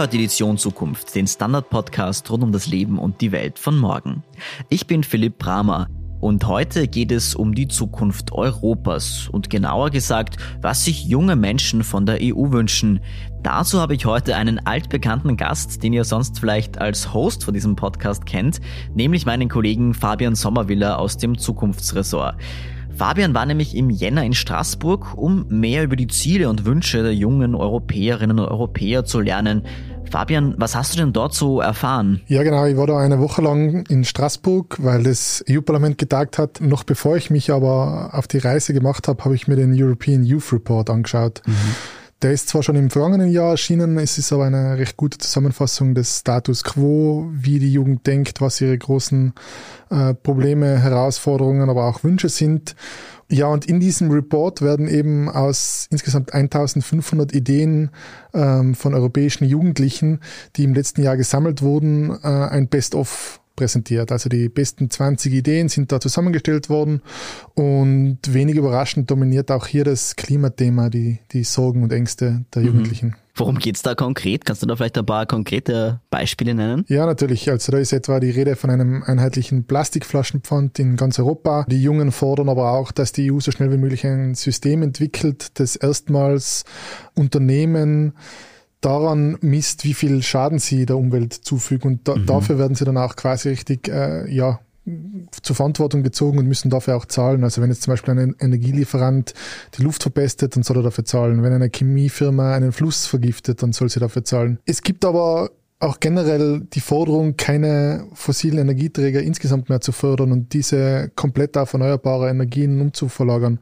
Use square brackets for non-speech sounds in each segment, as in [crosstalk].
hört Edition Zukunft, den Standard-Podcast rund um das Leben und die Welt von morgen. Ich bin Philipp Bramer. Und heute geht es um die Zukunft Europas und genauer gesagt, was sich junge Menschen von der EU wünschen. Dazu habe ich heute einen altbekannten Gast, den ihr sonst vielleicht als Host von diesem Podcast kennt, nämlich meinen Kollegen Fabian Sommerwiller aus dem Zukunftsressort. Fabian war nämlich im Jänner in Straßburg, um mehr über die Ziele und Wünsche der jungen Europäerinnen und Europäer zu lernen. Fabian, was hast du denn dort so erfahren? Ja, genau. Ich war da eine Woche lang in Straßburg, weil das EU-Parlament getagt hat. Noch bevor ich mich aber auf die Reise gemacht habe, habe ich mir den European Youth Report angeschaut. Mhm. Der ist zwar schon im vergangenen Jahr erschienen, es ist aber eine recht gute Zusammenfassung des Status quo, wie die Jugend denkt, was ihre großen äh, Probleme, Herausforderungen, aber auch Wünsche sind. Ja, und in diesem Report werden eben aus insgesamt 1500 Ideen ähm, von europäischen Jugendlichen, die im letzten Jahr gesammelt wurden, äh, ein Best-of präsentiert. Also die besten 20 Ideen sind da zusammengestellt worden und wenig überraschend dominiert auch hier das Klimathema, die, die Sorgen und Ängste der mhm. Jugendlichen. Worum geht's da konkret? Kannst du da vielleicht ein paar konkrete Beispiele nennen? Ja, natürlich. Also da ist etwa die Rede von einem einheitlichen Plastikflaschenpfand in ganz Europa. Die Jungen fordern aber auch, dass die EU so schnell wie möglich ein System entwickelt, das erstmals Unternehmen daran misst, wie viel Schaden sie der Umwelt zufügen. Und da, mhm. dafür werden sie dann auch quasi richtig, äh, ja, zur Verantwortung gezogen und müssen dafür auch zahlen. Also wenn jetzt zum Beispiel ein Energielieferant die Luft verpestet, dann soll er dafür zahlen. Wenn eine Chemiefirma einen Fluss vergiftet, dann soll sie dafür zahlen. Es gibt aber auch generell die Forderung, keine fossilen Energieträger insgesamt mehr zu fördern und diese komplett auf erneuerbare Energien umzuverlagern.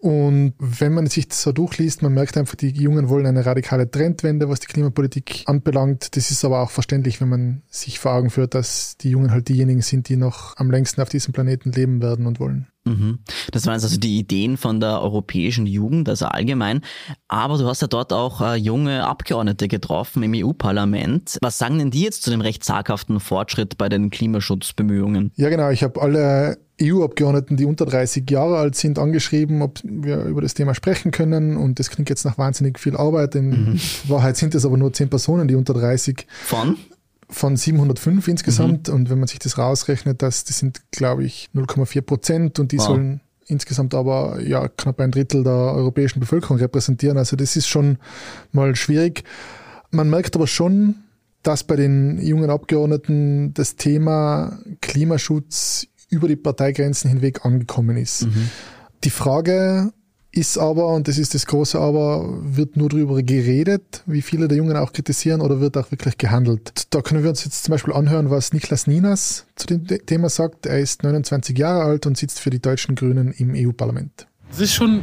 Und wenn man sich das so durchliest, man merkt einfach, die Jungen wollen eine radikale Trendwende, was die Klimapolitik anbelangt. Das ist aber auch verständlich, wenn man sich vor Augen führt, dass die Jungen halt diejenigen sind, die noch am längsten auf diesem Planeten leben werden und wollen. Mhm. Das waren also die Ideen von der europäischen Jugend, also allgemein. Aber du hast ja dort auch äh, junge Abgeordnete getroffen im EU-Parlament. Was sagen denn die jetzt zu dem recht zaghaften Fortschritt bei den Klimaschutzbemühungen? Ja, genau. Ich habe alle EU-Abgeordneten, die unter 30 Jahre alt sind, angeschrieben, ob wir über das Thema sprechen können. Und das klingt jetzt nach wahnsinnig viel Arbeit. In mhm. Wahrheit sind es aber nur 10 Personen, die unter 30 von von 705 insgesamt. Mhm. Und wenn man sich das rausrechnet, das, das sind, glaube ich, 0,4 Prozent und die wow. sollen insgesamt aber ja knapp ein Drittel der europäischen Bevölkerung repräsentieren. Also das ist schon mal schwierig. Man merkt aber schon, dass bei den jungen Abgeordneten das Thema Klimaschutz über die Parteigrenzen hinweg angekommen ist. Mhm. Die Frage ist aber, und das ist das große Aber, wird nur darüber geredet, wie viele der Jungen auch kritisieren, oder wird auch wirklich gehandelt? Da können wir uns jetzt zum Beispiel anhören, was Niklas Ninas zu dem Thema sagt. Er ist 29 Jahre alt und sitzt für die deutschen Grünen im EU-Parlament. Es ist schon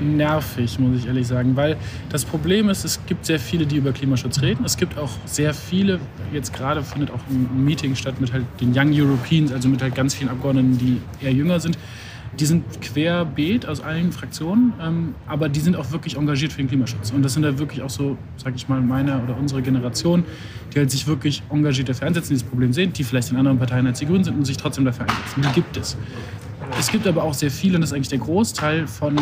nervig, muss ich ehrlich sagen, weil das Problem ist, es gibt sehr viele, die über Klimaschutz reden. Es gibt auch sehr viele, jetzt gerade findet auch ein Meeting statt mit halt den Young Europeans, also mit halt ganz vielen Abgeordneten, die eher jünger sind. Die sind querbeet aus allen Fraktionen, ähm, aber die sind auch wirklich engagiert für den Klimaschutz. Und das sind halt wirklich auch so, sag ich mal, meine oder unsere Generation, die halt sich wirklich engagiert dafür einsetzen, dieses Problem sehen, die vielleicht in anderen Parteien als die Grünen sind und sich trotzdem dafür einsetzen. Die gibt es. Es gibt aber auch sehr viele, und das ist eigentlich der Großteil von,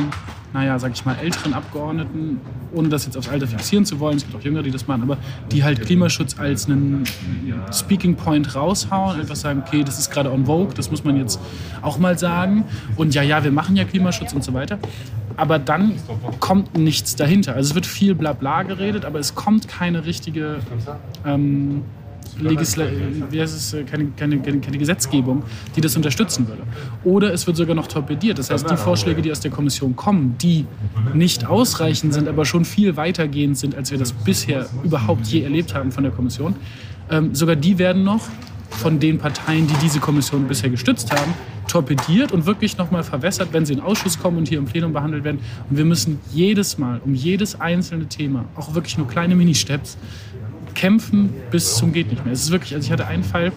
naja, sag ich mal, älteren Abgeordneten, ohne das jetzt aufs Alter fixieren zu wollen, es gibt auch Jüngere, die das machen, aber die halt Klimaschutz als einen Speaking Point raushauen, einfach sagen, okay, das ist gerade on vogue, das muss man jetzt auch mal sagen. Und ja, ja, wir machen ja Klimaschutz und so weiter. Aber dann kommt nichts dahinter. Also es wird viel Blabla geredet, aber es kommt keine richtige ähm, Legisla wie heißt es, keine, keine, keine, keine, Gesetzgebung, die das unterstützen würde. Oder es wird sogar noch torpediert. Das heißt, die Vorschläge, die aus der Kommission kommen, die nicht ausreichend sind, aber schon viel weitergehend sind, als wir das bisher überhaupt je erlebt haben von der Kommission, ähm, sogar die werden noch von den Parteien, die diese Kommission bisher gestützt haben, torpediert und wirklich nochmal verwässert, wenn sie in Ausschuss kommen und hier im Plenum behandelt werden. Und wir müssen jedes Mal um jedes einzelne Thema, auch wirklich nur kleine Mini-Steps, kämpfen bis zum geht nicht mehr. Es ist wirklich, also ich hatte einen Fall,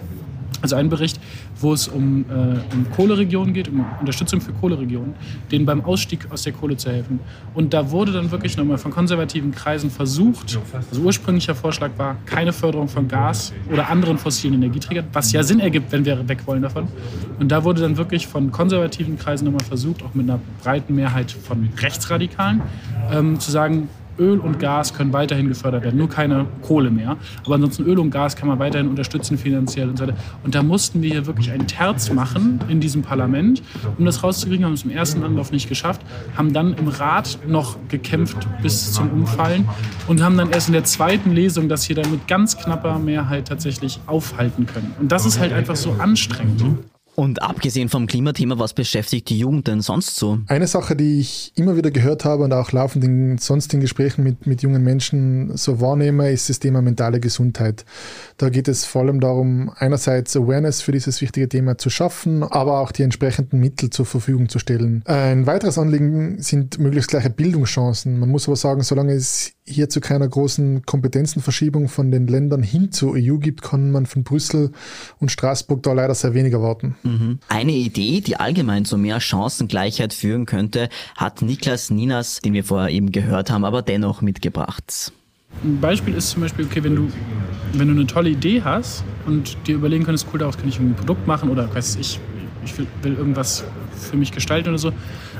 also einen Bericht, wo es um, äh, um Kohleregionen geht, um Unterstützung für Kohleregionen, denen beim Ausstieg aus der Kohle zu helfen. Und da wurde dann wirklich nochmal von konservativen Kreisen versucht, also ursprünglicher Vorschlag war, keine Förderung von Gas oder anderen fossilen Energieträgern, was ja Sinn ergibt, wenn wir weg wollen davon. Und da wurde dann wirklich von konservativen Kreisen nochmal versucht, auch mit einer breiten Mehrheit von Rechtsradikalen, ähm, zu sagen, Öl und Gas können weiterhin gefördert werden, nur keine Kohle mehr. Aber ansonsten Öl und Gas kann man weiterhin unterstützen finanziell und so weiter. Und da mussten wir hier wirklich ein Terz machen in diesem Parlament, um das rauszukriegen. Haben es im ersten Anlauf nicht geschafft, haben dann im Rat noch gekämpft bis zum Umfallen und haben dann erst in der zweiten Lesung das hier dann mit ganz knapper Mehrheit tatsächlich aufhalten können. Und das ist halt einfach so anstrengend. Und abgesehen vom Klimathema, was beschäftigt die Jugend denn sonst so? Eine Sache, die ich immer wieder gehört habe und auch laufend in sonstigen Gesprächen mit, mit jungen Menschen so wahrnehme, ist das Thema mentale Gesundheit. Da geht es vor allem darum, einerseits Awareness für dieses wichtige Thema zu schaffen, aber auch die entsprechenden Mittel zur Verfügung zu stellen. Ein weiteres Anliegen sind möglichst gleiche Bildungschancen. Man muss aber sagen, solange es hier zu keiner großen Kompetenzenverschiebung von den Ländern hin zur EU gibt, kann man von Brüssel und Straßburg da leider sehr wenig erwarten. Eine Idee, die allgemein zu mehr Chancengleichheit führen könnte, hat Niklas Ninas, den wir vorher eben gehört haben, aber dennoch mitgebracht. Ein Beispiel ist zum Beispiel, okay, wenn du, wenn du eine tolle Idee hast und dir überlegen könntest, cool, daraus kann ich ein Produkt machen oder weiß ich, ich will, will irgendwas für mich gestalten oder so,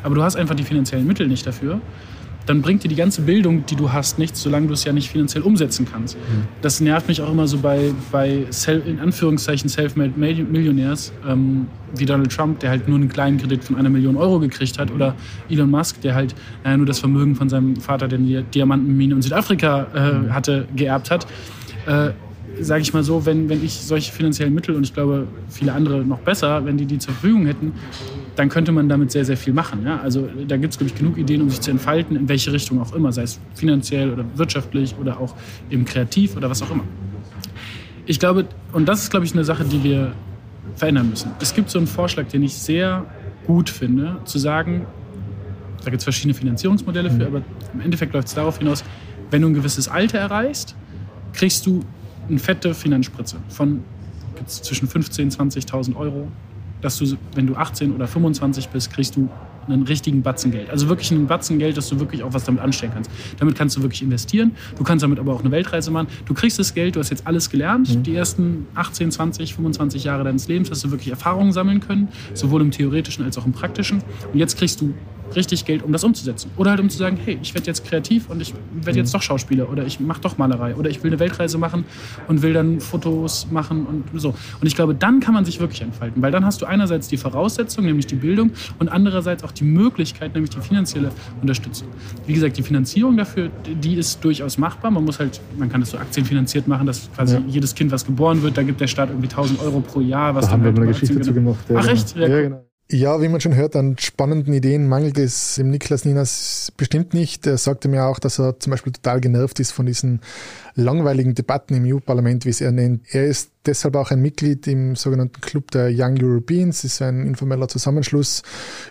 aber du hast einfach die finanziellen Mittel nicht dafür, dann bringt dir die ganze Bildung, die du hast, nichts, solange du es ja nicht finanziell umsetzen kannst. Mhm. Das nervt mich auch immer so bei, bei in Anführungszeichen Self-Made Millionärs, ähm, wie Donald Trump, der halt nur einen kleinen Kredit von einer Million Euro gekriegt hat, oder Elon Musk, der halt äh, nur das Vermögen von seinem Vater, der die Diamantenmine in Südafrika äh, mhm. hatte, geerbt hat. Äh, sage ich mal so, wenn, wenn ich solche finanziellen Mittel und ich glaube viele andere noch besser, wenn die die zur Verfügung hätten, dann könnte man damit sehr, sehr viel machen. Ja? Also da gibt es, glaube ich, genug Ideen, um sich zu entfalten, in welche Richtung auch immer, sei es finanziell oder wirtschaftlich oder auch eben kreativ oder was auch immer. Ich glaube, und das ist, glaube ich, eine Sache, die wir verändern müssen. Es gibt so einen Vorschlag, den ich sehr gut finde, zu sagen, da gibt es verschiedene Finanzierungsmodelle für, aber im Endeffekt läuft es darauf hinaus, wenn du ein gewisses Alter erreichst, kriegst du eine fette Finanzspritze von zwischen 15.000 und 20.000 Euro, dass du, wenn du 18 oder 25 bist, kriegst du einen richtigen Batzen Geld. Also wirklich einen Batzen Geld, dass du wirklich auch was damit anstellen kannst. Damit kannst du wirklich investieren. Du kannst damit aber auch eine Weltreise machen. Du kriegst das Geld, du hast jetzt alles gelernt. Mhm. Die ersten 18, 20, 25 Jahre deines Lebens hast du wirklich Erfahrungen sammeln können, sowohl im theoretischen als auch im praktischen. Und jetzt kriegst du richtig Geld, um das umzusetzen. Oder halt um zu sagen, hey, ich werde jetzt kreativ und ich werde jetzt mhm. doch Schauspieler oder ich mache doch Malerei oder ich will eine Weltreise machen und will dann Fotos machen und so. Und ich glaube, dann kann man sich wirklich entfalten, weil dann hast du einerseits die Voraussetzung, nämlich die Bildung und andererseits auch die Möglichkeit, nämlich die finanzielle Unterstützung. Wie gesagt, die Finanzierung dafür, die ist durchaus machbar. Man muss halt, man kann das so aktienfinanziert machen, dass quasi ja. jedes Kind, was geboren wird, da gibt der Staat irgendwie 1000 Euro pro Jahr. Was da haben wir halt mal eine Geschichte dazu gemacht. Ja, Ach genau. echt? Ja, ja genau. Ja, wie man schon hört, an spannenden Ideen mangelt es dem Niklas Ninas bestimmt nicht. Er sagte mir auch, dass er zum Beispiel total genervt ist von diesen langweiligen Debatten im EU-Parlament, wie es er nennt. Er ist deshalb auch ein Mitglied im sogenannten Club der Young Europeans. Das ist ein informeller Zusammenschluss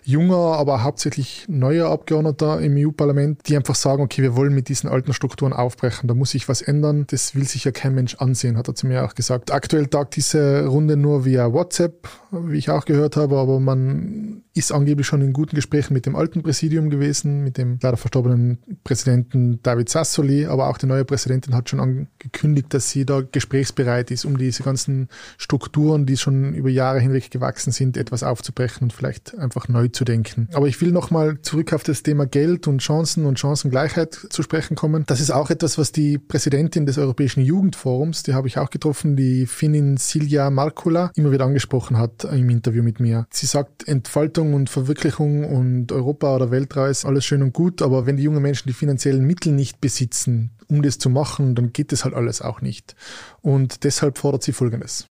junger, aber hauptsächlich neuer Abgeordneter im EU-Parlament, die einfach sagen, okay, wir wollen mit diesen alten Strukturen aufbrechen. Da muss sich was ändern. Das will sich ja kein Mensch ansehen, hat er zu mir auch gesagt. Aktuell tagt diese Runde nur via WhatsApp, wie ich auch gehört habe, aber man ist angeblich schon in guten Gesprächen mit dem alten Präsidium gewesen, mit dem leider verstorbenen Präsidenten David Sassoli, aber auch die neue Präsidentin hat schon angekündigt, dass sie da gesprächsbereit ist, um diese ganzen Strukturen, die schon über Jahre hinweg gewachsen sind, etwas aufzubrechen und vielleicht einfach neu zu denken. Aber ich will nochmal zurück auf das Thema Geld und Chancen und Chancengleichheit zu sprechen kommen. Das ist auch etwas, was die Präsidentin des Europäischen Jugendforums, die habe ich auch getroffen, die Finnin Silja Markula, immer wieder angesprochen hat im Interview mit mir. Sie sagt, Entfaltung und Verwirklichung und Europa oder Weltreise, alles schön und gut, aber wenn die jungen Menschen die finanziellen Mittel nicht besitzen, um das zu machen, dann geht das halt alles auch nicht. Und deshalb fordert sie Folgendes.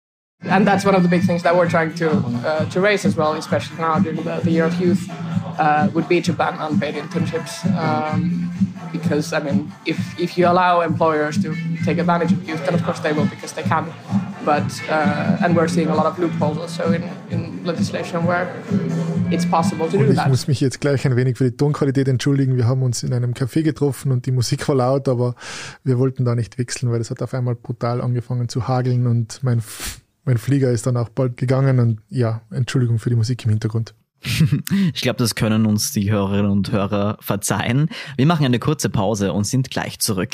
And that's one of the big things that we're trying to uh, to raise as well, especially now during the, the year of youth, uh, would be to ban unpaid internships. Um, because I mean, if if you allow employers to take advantage of youth, then of course they will because they can. But uh, and we're seeing a lot of loopholes also in, in legislation where it's possible to do ich that. Ich muss mich jetzt gleich ein wenig für die Tonqualität entschuldigen. Wir haben uns in einem Café getroffen und die Musik war laut, aber wir wollten da nicht wechseln, weil es hat auf einmal brutal angefangen zu hageln und mein, mein Flieger ist dann auch bald gegangen und ja, Entschuldigung für die Musik im Hintergrund. ich glaube, das können uns die Hörerinnen und Hörer verzeihen. Wir machen eine kurze Pause und sind gleich zurück.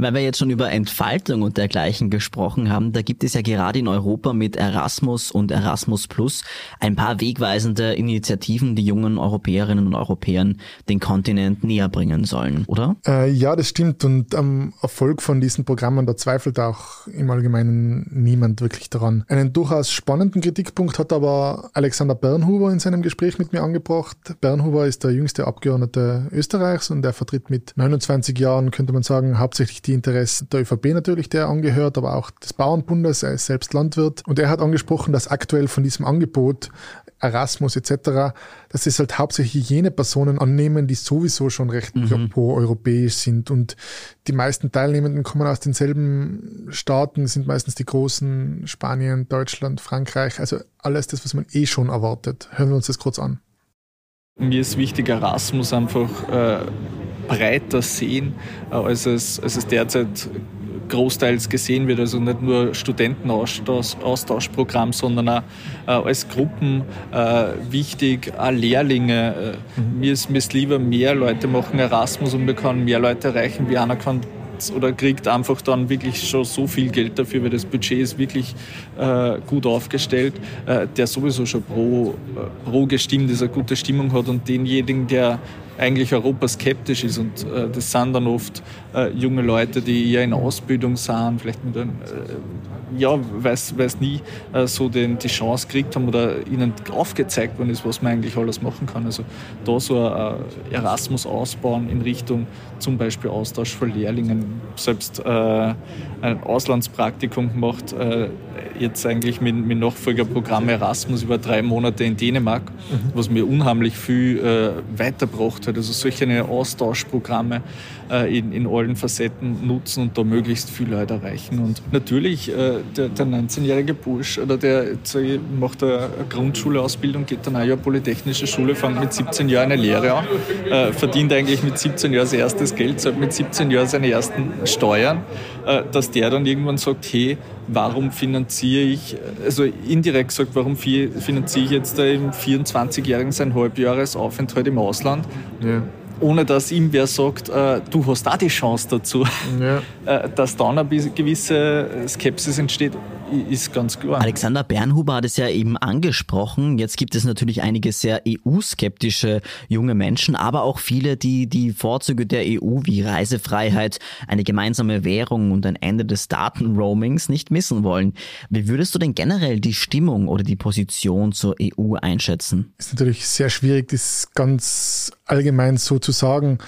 Weil wir jetzt schon über Entfaltung und dergleichen gesprochen haben, da gibt es ja gerade in Europa mit Erasmus und Erasmus Plus ein paar wegweisende Initiativen, die jungen Europäerinnen und Europäern den Kontinent näher bringen sollen, oder? Äh, ja, das stimmt. Und am Erfolg von diesen Programmen, da zweifelt auch im Allgemeinen niemand wirklich daran. Einen durchaus spannenden Kritikpunkt hat aber Alexander Bernhuber in seinem Gespräch mit mir angebracht. Bernhuber ist der jüngste Abgeordnete Österreichs und er vertritt mit 29 Jahren, könnte man sagen, hauptsächlich die die Interessen der ÖVP natürlich, der angehört, aber auch des Bauernbundes, er ist selbst Landwirt. Und er hat angesprochen, dass aktuell von diesem Angebot Erasmus etc., dass es halt hauptsächlich jene Personen annehmen, die sowieso schon recht mhm. pro-europäisch sind. Und die meisten Teilnehmenden kommen aus denselben Staaten, sind meistens die großen Spanien, Deutschland, Frankreich, also alles das, was man eh schon erwartet. Hören wir uns das kurz an. Mir ist wichtig, Erasmus einfach äh, breiter sehen, äh, als, es, als es derzeit großteils gesehen wird. Also nicht nur Studentenaustauschprogramm, sondern auch äh, als Gruppen äh, wichtig, auch Lehrlinge. Äh, mhm. Mir, ist, mir ist lieber, mehr Leute machen Erasmus und wir können mehr Leute erreichen, wie einer kann oder kriegt einfach dann wirklich schon so viel Geld dafür, weil das Budget ist wirklich äh, gut aufgestellt, äh, der sowieso schon pro, äh, pro gestimmt ist, eine gute Stimmung hat und denjenigen, der eigentlich Europa skeptisch ist. Und äh, das sind dann oft äh, junge Leute, die eher in Ausbildung sind, vielleicht mit einem, äh, ja, weiß, weiß nie, äh, so den, die Chance gekriegt haben oder ihnen aufgezeigt worden ist, was man eigentlich alles machen kann. Also da so ein Erasmus ausbauen in Richtung zum Beispiel Austausch von Lehrlingen, selbst äh, ein Auslandspraktikum gemacht, äh, jetzt eigentlich mit, mit Nachfolgerprogramm Erasmus über drei Monate in Dänemark, mhm. was mir unheimlich viel äh, weitergebracht hat. Also solche Austauschprogramme äh, in, in allen Facetten nutzen und da möglichst viele Leute erreichen. Und natürlich äh, der, der 19-jährige Bursch oder der macht eine Grundschuleausbildung, geht dann auch ja Polytechnische Schule, fängt mit 17 Jahren eine Lehre an, äh, verdient eigentlich mit 17 Jahren sein erstes Geld, zahlt mit 17 Jahren seine ersten Steuern, äh, dass der dann irgendwann sagt, hey, warum finanziere ich, also indirekt gesagt, warum finanziere ich jetzt im 24-Jährigen sein Halbjahresaufenthalt im Ausland? Ja ohne dass ihm wer sagt, äh, du hast da die Chance dazu, ja. [laughs] äh, dass dann eine gewisse Skepsis entsteht ist ganz klar. Alexander Bernhuber hat es ja eben angesprochen. Jetzt gibt es natürlich einige sehr EU-skeptische junge Menschen, aber auch viele, die die Vorzüge der EU wie Reisefreiheit, eine gemeinsame Währung und ein Ende des Datenroamings nicht missen wollen. Wie würdest du denn generell die Stimmung oder die Position zur EU einschätzen? Ist natürlich sehr schwierig, das ganz allgemein so zu sagen.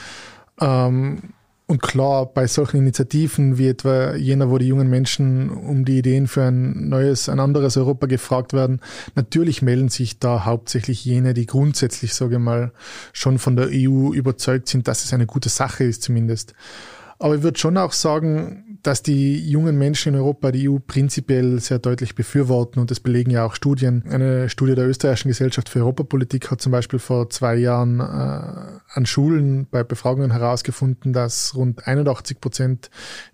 Ähm und klar, bei solchen Initiativen wie etwa jener, wo die jungen Menschen um die Ideen für ein neues, ein anderes Europa gefragt werden, natürlich melden sich da hauptsächlich jene, die grundsätzlich, sage ich mal, schon von der EU überzeugt sind, dass es eine gute Sache ist zumindest. Aber ich würde schon auch sagen, dass die jungen Menschen in Europa die EU prinzipiell sehr deutlich befürworten und das belegen ja auch Studien. Eine Studie der Österreichischen Gesellschaft für Europapolitik hat zum Beispiel vor zwei Jahren äh, an Schulen bei Befragungen herausgefunden, dass rund 81 Prozent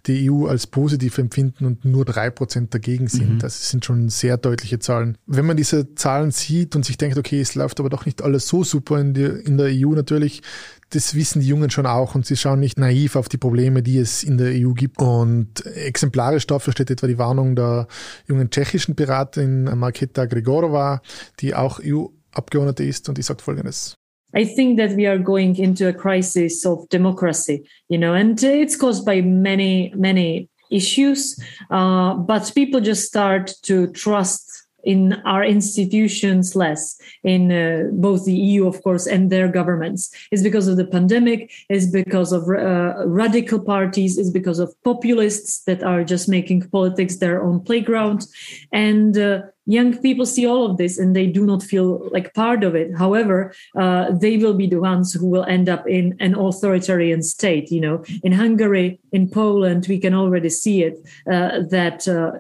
die EU als positiv empfinden und nur drei Prozent dagegen sind. Mhm. Das sind schon sehr deutliche Zahlen. Wenn man diese Zahlen sieht und sich denkt, okay, es läuft aber doch nicht alles so super in, die, in der EU natürlich, das wissen die Jungen schon auch und sie schauen nicht naiv auf die Probleme, die es in der EU gibt. Und exemplarisch dafür steht etwa die Warnung der jungen tschechischen Piratin Marketa Gregorova, die auch EU-Abgeordnete ist und die sagt Folgendes. I think that we are going into a crisis of democracy, you know, and it's caused by many, many issues. Uh, but people just start to trust in our institutions less in uh, both the EU, of course, and their governments. It's because of the pandemic. It's because of uh, radical parties. It's because of populists that are just making politics their own playground. And uh, young people see all of this and they do not feel like part of it. However uh, they will be the ones who will end up in an authoritarian state. You know in hungary in poland we can already see it uh, that uh,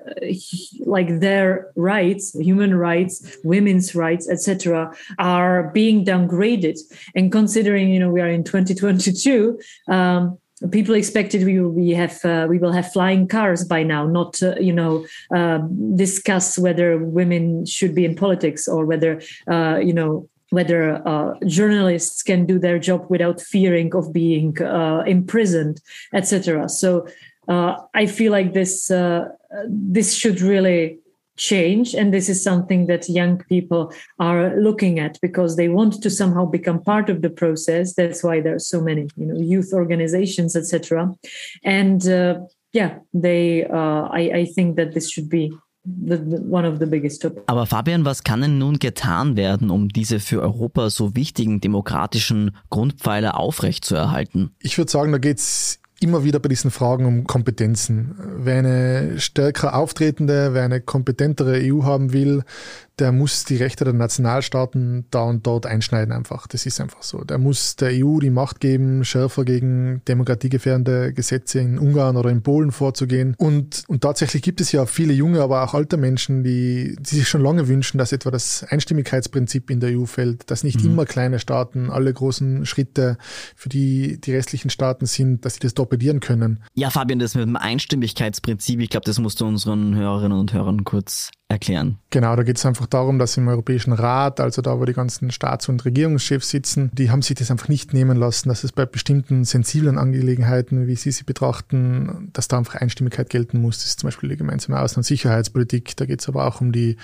like their rights human rights women's rights etc are being downgraded. And considering you know we are in 2022 um, people expected we will we have uh, we will have flying cars by now not uh, you know uh, discuss whether women should be in politics or whether uh, you know whether uh, journalists can do their job without fearing of being uh, imprisoned etc so i feel like this this should really change and this is something that young people are looking at because they want to somehow become part of the process. That's why there are so many you know youth organizations etc and uh, yeah they uh, I, I think that this should be The, the, one of the biggest Aber Fabian, was kann denn nun getan werden, um diese für Europa so wichtigen demokratischen Grundpfeiler aufrechtzuerhalten? Ich würde sagen, da geht es immer wieder bei diesen Fragen um Kompetenzen. Wer eine stärker auftretende, wer eine kompetentere EU haben will, der muss die Rechte der Nationalstaaten da und dort einschneiden einfach. Das ist einfach so. Der muss der EU die Macht geben, schärfer gegen demokratiegefährdende Gesetze in Ungarn oder in Polen vorzugehen. Und, und tatsächlich gibt es ja viele junge, aber auch alte Menschen, die, die sich schon lange wünschen, dass etwa das Einstimmigkeitsprinzip in der EU fällt, dass nicht mhm. immer kleine Staaten alle großen Schritte für die die restlichen Staaten sind, dass sie das torpedieren können. Ja, Fabian, das mit dem Einstimmigkeitsprinzip, ich glaube, das musst du unseren Hörerinnen und Hörern kurz erklären. Genau, da geht es einfach darum, dass im Europäischen Rat, also da, wo die ganzen Staats- und Regierungschefs sitzen, die haben sich das einfach nicht nehmen lassen, dass es bei bestimmten sensiblen Angelegenheiten, wie sie sie betrachten, dass da einfach Einstimmigkeit gelten muss. Das ist zum Beispiel die gemeinsame Außen- und Sicherheitspolitik. Da geht es aber auch um die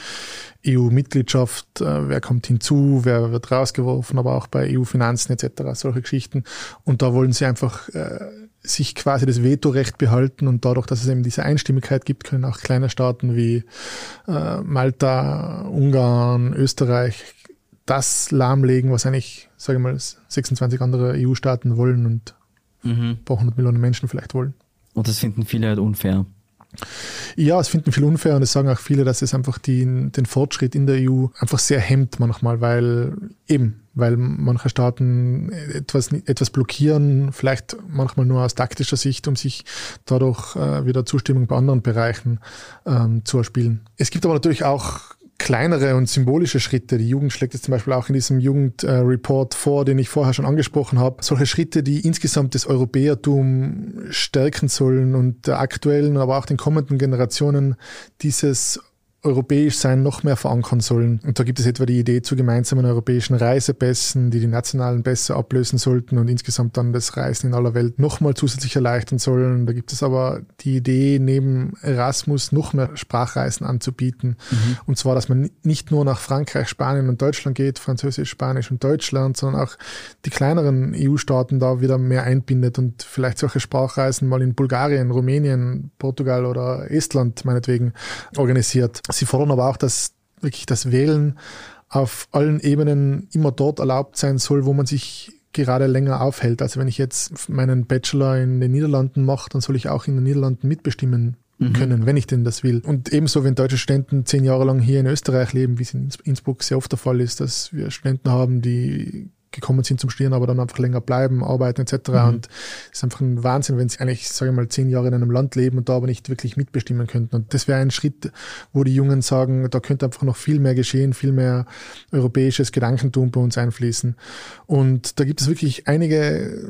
EU-Mitgliedschaft, äh, wer kommt hinzu, wer wird rausgeworfen, aber auch bei EU-Finanzen etc., solche Geschichten. Und da wollen sie einfach äh, sich quasi das Vetorecht behalten und dadurch, dass es eben diese Einstimmigkeit gibt, können auch kleine Staaten wie äh, Malta, Ungarn, Österreich das lahmlegen, was eigentlich, sage ich mal, 26 andere EU-Staaten wollen und mhm. ein paar hundert Millionen Menschen vielleicht wollen. Und das finden viele halt unfair. Ja, es finden viele unfair und es sagen auch viele, dass es einfach die, den Fortschritt in der EU einfach sehr hemmt manchmal, weil eben, weil manche Staaten etwas, etwas blockieren, vielleicht manchmal nur aus taktischer Sicht, um sich dadurch äh, wieder Zustimmung bei anderen Bereichen ähm, zu erspielen. Es gibt aber natürlich auch kleinere und symbolische Schritte. Die Jugend schlägt es zum Beispiel auch in diesem Jugendreport vor, den ich vorher schon angesprochen habe. Solche Schritte, die insgesamt das Europäertum stärken sollen und der aktuellen, aber auch den kommenden Generationen dieses europäisch sein noch mehr verankern sollen. Und da gibt es etwa die Idee zu gemeinsamen europäischen Reisepässen, die die nationalen Pässe ablösen sollten und insgesamt dann das Reisen in aller Welt nochmal zusätzlich erleichtern sollen. Da gibt es aber die Idee, neben Erasmus noch mehr Sprachreisen anzubieten. Mhm. Und zwar, dass man nicht nur nach Frankreich, Spanien und Deutschland geht, Französisch, Spanisch und Deutsch lernt, sondern auch die kleineren EU-Staaten da wieder mehr einbindet und vielleicht solche Sprachreisen mal in Bulgarien, Rumänien, Portugal oder Estland meinetwegen organisiert Sie fordern aber auch, dass wirklich das Wählen auf allen Ebenen immer dort erlaubt sein soll, wo man sich gerade länger aufhält. Also wenn ich jetzt meinen Bachelor in den Niederlanden mache, dann soll ich auch in den Niederlanden mitbestimmen mhm. können, wenn ich denn das will. Und ebenso, wenn deutsche Studenten zehn Jahre lang hier in Österreich leben, wie es in Innsbruck sehr oft der Fall ist, dass wir Studenten haben, die gekommen sind zum Studieren, aber dann einfach länger bleiben, arbeiten etc. Mhm. Und es ist einfach ein Wahnsinn, wenn sie eigentlich, sage ich mal, zehn Jahre in einem Land leben und da aber nicht wirklich mitbestimmen könnten. Und das wäre ein Schritt, wo die Jungen sagen, da könnte einfach noch viel mehr geschehen, viel mehr europäisches Gedankentum bei uns einfließen. Und da gibt es wirklich einige,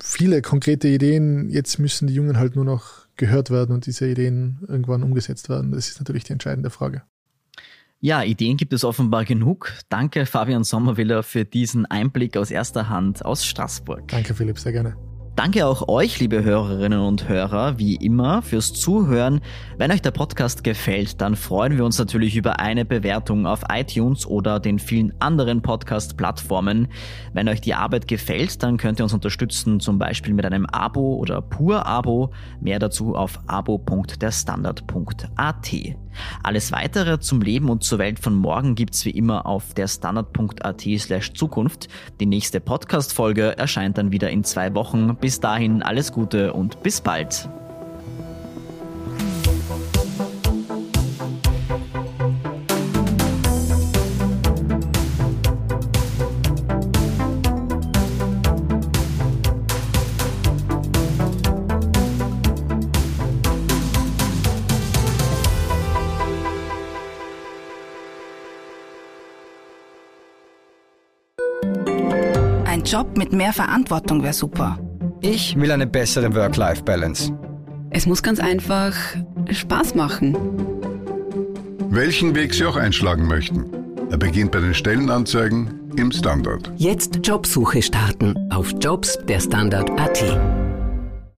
viele konkrete Ideen. Jetzt müssen die Jungen halt nur noch gehört werden und diese Ideen irgendwann umgesetzt werden. Das ist natürlich die entscheidende Frage. Ja, Ideen gibt es offenbar genug. Danke Fabian Sommerwiller für diesen Einblick aus erster Hand aus Straßburg. Danke Philipp, sehr gerne. Danke auch euch, liebe Hörerinnen und Hörer, wie immer fürs Zuhören. Wenn euch der Podcast gefällt, dann freuen wir uns natürlich über eine Bewertung auf iTunes oder den vielen anderen Podcast-Plattformen. Wenn euch die Arbeit gefällt, dann könnt ihr uns unterstützen, zum Beispiel mit einem Abo oder Pur-Abo. Mehr dazu auf abo.derstandard.at. Alles weitere zum Leben und zur Welt von morgen gibt's wie immer auf derstandard.at slash Zukunft. Die nächste Podcast-Folge erscheint dann wieder in zwei Wochen. Bis dahin alles Gute und bis bald. Job mit mehr Verantwortung wäre super. Ich will eine bessere Work-Life-Balance. Es muss ganz einfach Spaß machen. Welchen Weg Sie auch einschlagen möchten. Er beginnt bei den Stellenanzeigen im Standard. Jetzt Jobsuche starten auf Jobs der Standard.at.